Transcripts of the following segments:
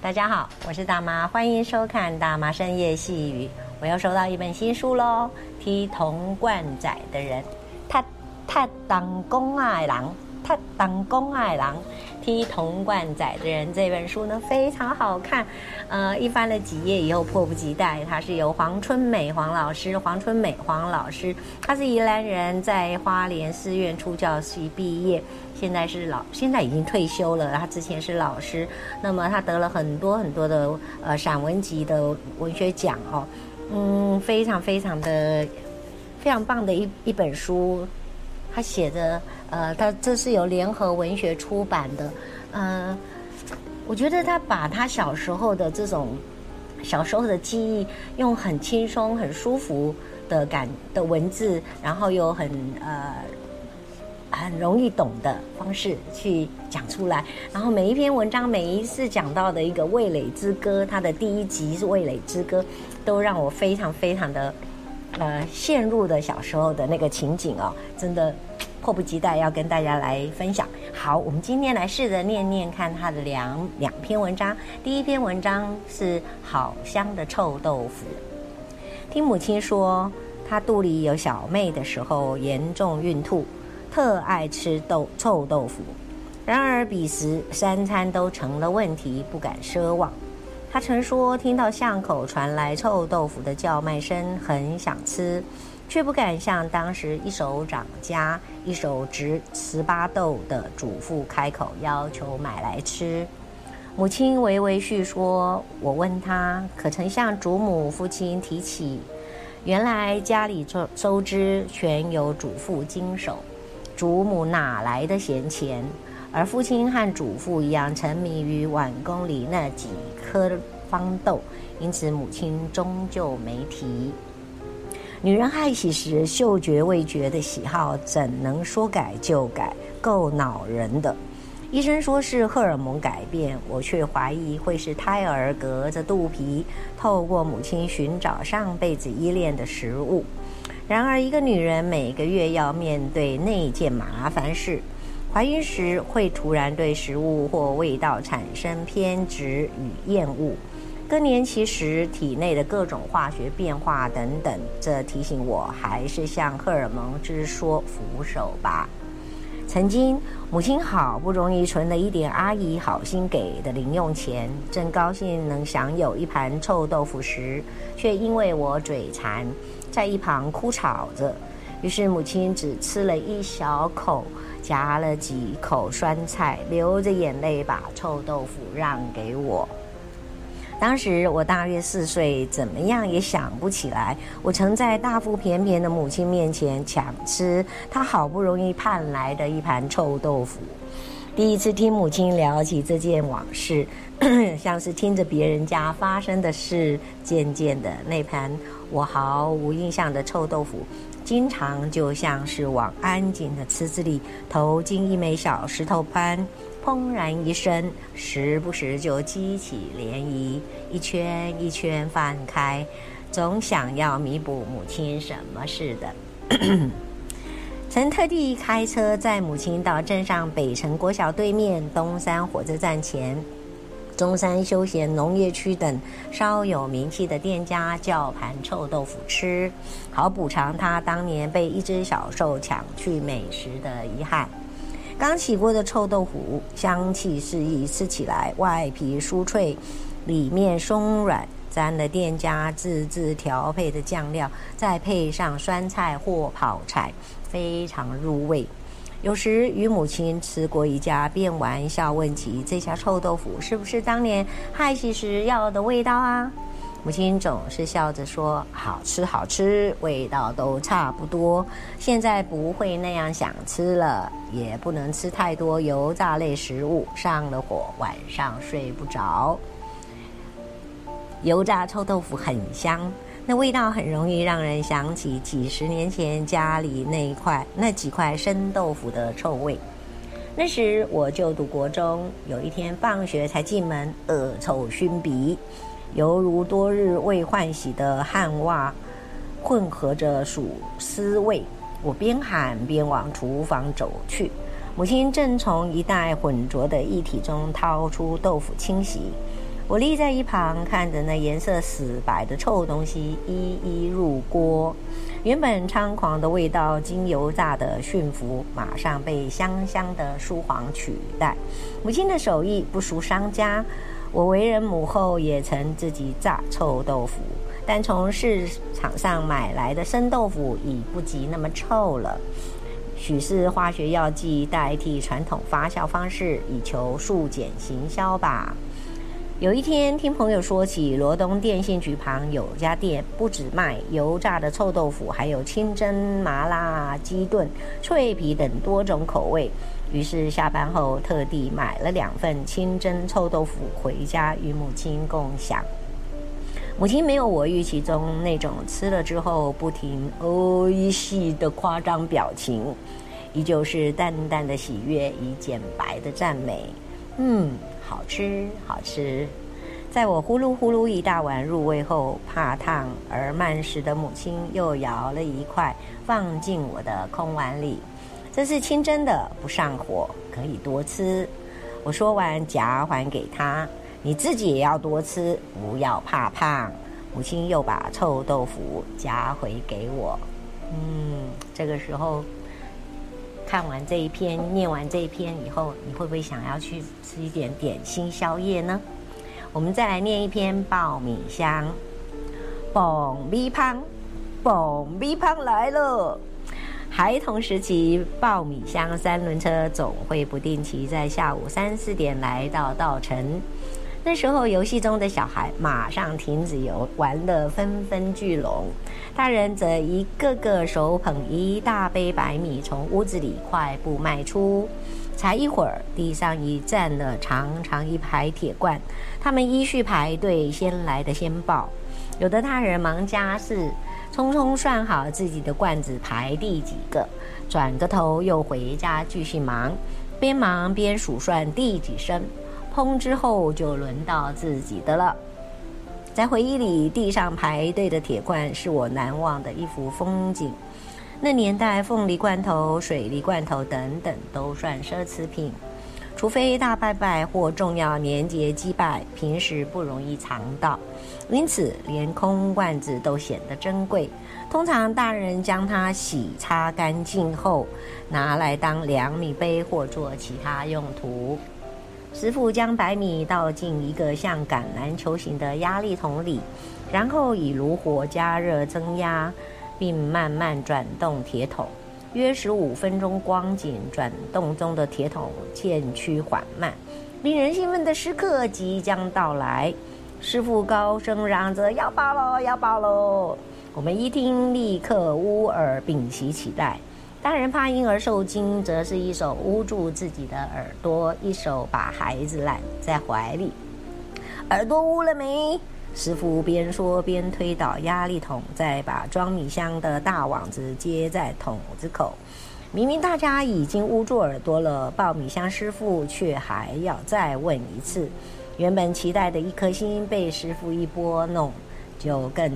大家好，我是大妈，欢迎收看《大妈深夜细语》。我又收到一本新书喽，《踢铜罐仔的人》，他他当公爱郎，他当公爱郎。踢铜罐仔的人这本书呢，非常好看，呃，一翻了几页以后迫不及待。它是由黄春美黄老师，黄春美黄老师，他是宜兰人，在花莲师院出教系毕业，现在是老，现在已经退休了。他之前是老师，那么他得了很多很多的呃散文集的文学奖哦，嗯，非常非常的非常棒的一一本书。他写的，呃，他这是由联合文学出版的，嗯、呃，我觉得他把他小时候的这种小时候的记忆，用很轻松、很舒服的感的文字，然后又很呃很容易懂的方式去讲出来，然后每一篇文章，每一次讲到的一个味蕾之歌，他的第一集是味蕾之歌，都让我非常非常的呃陷入的小时候的那个情景哦，真的。迫不及待要跟大家来分享。好，我们今天来试着念念看他的两两篇文章。第一篇文章是《好香的臭豆腐》。听母亲说，她肚里有小妹的时候严重孕吐，特爱吃豆臭豆腐。然而彼时三餐都成了问题，不敢奢望。他曾说，听到巷口传来臭豆腐的叫卖声，很想吃。却不敢向当时一手掌家、一手执糍粑豆的主妇开口要求买来吃。母亲微微叙说，我问他可曾向祖母、父亲提起？原来家里收收支全由祖父经手，祖母哪来的闲钱？而父亲和祖父一样沉迷于碗公里那几颗方豆，因此母亲终究没提。女人害喜时嗅觉味觉的喜好怎能说改就改，够恼人的。医生说是荷尔蒙改变，我却怀疑会是胎儿隔着肚皮，透过母亲寻找上辈子依恋的食物。然而，一个女人每个月要面对那件麻烦事：怀孕时会突然对食物或味道产生偏执与厌恶。更年期时体内的各种化学变化等等，这提醒我还是向荷尔蒙之说俯首吧。曾经，母亲好不容易存了一点阿姨好心给的零用钱，正高兴能享有一盘臭豆腐时，却因为我嘴馋，在一旁哭吵着。于是母亲只吃了一小口，夹了几口酸菜，流着眼泪把臭豆腐让给我。当时我大约四岁，怎么样也想不起来，我曾在大腹便便的母亲面前抢吃她好不容易盼来的一盘臭豆腐。第一次听母亲聊起这件往事，像是听着别人家发生的事。渐渐的，那盘我毫无印象的臭豆腐，经常就像是往安静的池子里投进一枚小石头般。砰然一声，时不时就激起涟漪，一圈一圈泛开，总想要弥补母亲什么似的。曾特地开车载母亲到镇上北城国小对面东山火车站前、中山休闲农业区等稍有名气的店家叫盘臭豆腐吃，好补偿他当年被一只小兽抢去美食的遗憾。刚起锅的臭豆腐，香气四溢，吃起来外皮酥脆，里面松软，沾了店家自制调配的酱料，再配上酸菜或泡菜，非常入味。有时与母亲吃过一家，便玩笑问起这家臭豆腐是不是当年害喜时要的味道啊？母亲总是笑着说：“好吃，好吃，味道都差不多。现在不会那样想吃了，也不能吃太多油炸类食物，上了火晚上睡不着。油炸臭豆腐很香，那味道很容易让人想起几十年前家里那一块那几块生豆腐的臭味。那时我就读国中，有一天放学才进门，恶臭熏鼻。”犹如多日未换洗的汗袜，混合着薯丝味。我边喊边往厨房走去，母亲正从一袋浑浊的液体中掏出豆腐清洗，我立在一旁，看着那颜色死白的臭东西一一入锅。原本猖狂的味道，经油炸的驯服，马上被香香的酥黄取代。母亲的手艺不输商家，我为人母后也曾自己炸臭豆腐，但从市场上买来的生豆腐已不及那么臭了。许是化学药剂代替传统发酵方式，以求速减行销吧。有一天，听朋友说起罗东电信局旁有家店，不只卖油炸的臭豆腐，还有清蒸、麻辣、鸡炖、脆皮等多种口味。于是下班后特地买了两份清蒸臭豆腐回家与母亲共享。母亲没有我预期中那种吃了之后不停“哦一系”的夸张表情，依旧是淡淡的喜悦与简白的赞美。嗯。好吃，好吃。在我呼噜呼噜一大碗入味后，怕烫而慢食的母亲又舀了一块放进我的空碗里。这是清蒸的，不上火，可以多吃。我说完夹还给他，你自己也要多吃，不要怕胖。母亲又把臭豆腐夹回给我。嗯，这个时候。看完这一篇，念完这一篇以后，你会不会想要去吃一点点心宵夜呢？我们再来念一篇爆米香。爆米胖，爆米胖来了。孩童时期，爆米香三轮车总会不定期在下午三四点来到稻城。那时候，游戏中的小孩马上停止游玩乐，纷纷聚拢；大人则一个个手捧一大杯白米，从屋子里快步迈出。才一会儿，地上已站了长长一排铁罐，他们依序排队，先来的先爆。有的大人忙家事，匆匆算好自己的罐子排第几个，转个头又回家继续忙，边忙边数算第几声。空之后就轮到自己的了。在回忆里，地上排队的铁罐是我难忘的一幅风景。那年代，凤梨罐头、水梨罐头等等都算奢侈品，除非大拜拜或重要年节祭拜，平时不容易尝到。因此，连空罐子都显得珍贵。通常大人将它洗擦干净后，拿来当量米杯或做其他用途。师傅将白米倒进一个像橄榄球形的压力桶里，然后以炉火加热增压，并慢慢转动铁桶，约十五分钟光景，转动中的铁桶渐趋缓慢。令人兴奋的时刻即将到来，师傅高声嚷着：“要爆喽，要爆喽！”我们一听，立刻捂耳屏息起来。大人怕婴儿受惊，则是一手捂住自己的耳朵，一手把孩子揽在怀里。耳朵捂了没？师傅边说边推倒压力桶，再把装米箱的大网子接在桶子口。明明大家已经捂住耳朵了，爆米香师傅却还要再问一次。原本期待的一颗心被师傅一拨弄，就更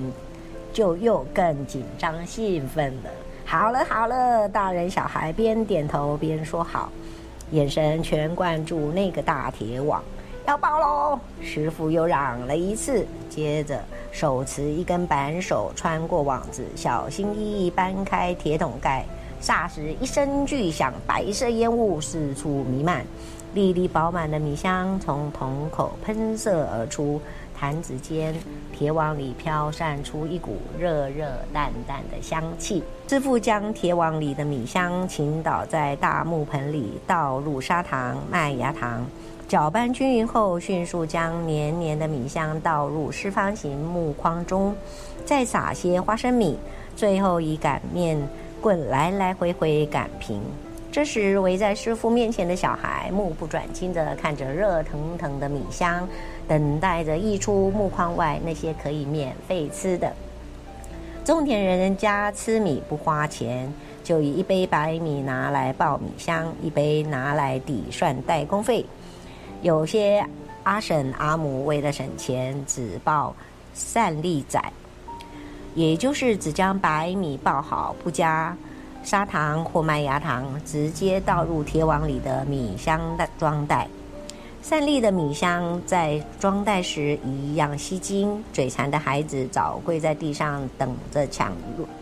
就又更紧张兴奋了。好了好了，大人小孩边点头边说好，眼神全灌注那个大铁网，要爆喽！师傅又嚷了一次，接着手持一根扳手穿过网子，小心翼翼搬开铁桶盖，霎时一声巨响，白色烟雾四处弥漫，粒粒饱满的米香从桶口喷射而出。盘子间，铁网里飘散出一股热热淡淡的香气。师傅将铁网里的米香倾倒在大木盆里，倒入砂糖、麦芽糖，搅拌均匀后，迅速将黏黏的米香倒入四方形木筐中，再撒些花生米，最后以擀面棍来来回回擀平。这时，围在师傅面前的小孩目不转睛地看着热腾腾的米香，等待着溢出木筐外那些可以免费吃的。种田人家吃米不花钱，就以一杯白米拿来爆米香，一杯拿来抵算代工费。有些阿婶阿母为了省钱，只爆散粒仔，也就是只将白米爆好，不加。砂糖或麦芽糖直接倒入铁网里的米香的装袋，散粒的米香在装袋时一样吸睛，嘴馋的孩子早跪在地上等着抢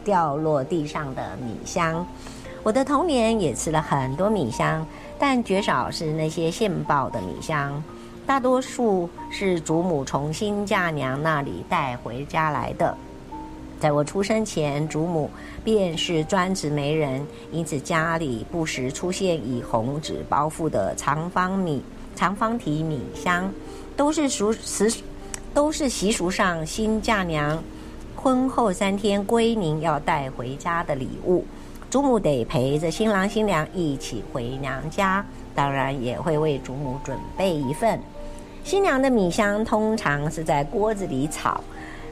掉落地上的米香。我的童年也吃了很多米香，但绝少是那些现爆的米香，大多数是祖母从新嫁娘那里带回家来的。在我出生前，祖母便是专职媒人，因此家里不时出现以红纸包覆的长方米、长方体米香，都是俗习，都是习俗上新嫁娘婚后三天归宁要带回家的礼物。祖母得陪着新郎新娘一起回娘家，当然也会为祖母准备一份。新娘的米香通常是在锅子里炒，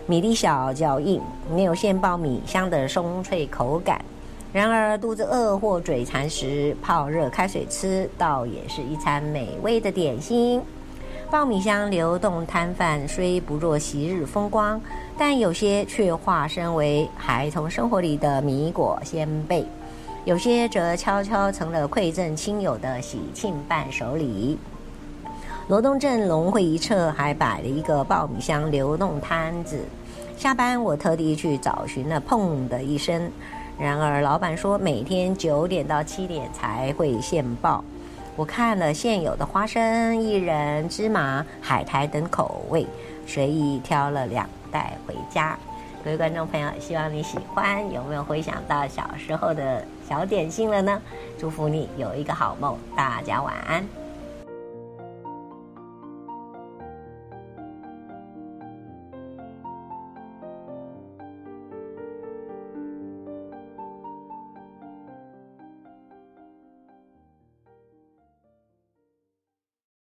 米粒小较硬，没有现爆米香的松脆口感。然而肚子饿或嘴馋时，泡热开水吃，倒也是一餐美味的点心。爆米香流动摊贩虽不若昔日风光，但有些却化身为孩童生活里的米果先辈，有些则悄悄成了馈赠亲友的喜庆伴手礼。罗东镇农会一侧还摆了一个爆米香流动摊子，下班我特地去找寻了，砰的一声。然而老板说每天九点到七点才会现爆。我看了现有的花生、薏仁、芝麻、海苔等口味，随意挑了两袋回家。各位观众朋友，希望你喜欢。有没有回想到小时候的小点心了呢？祝福你有一个好梦，大家晚安。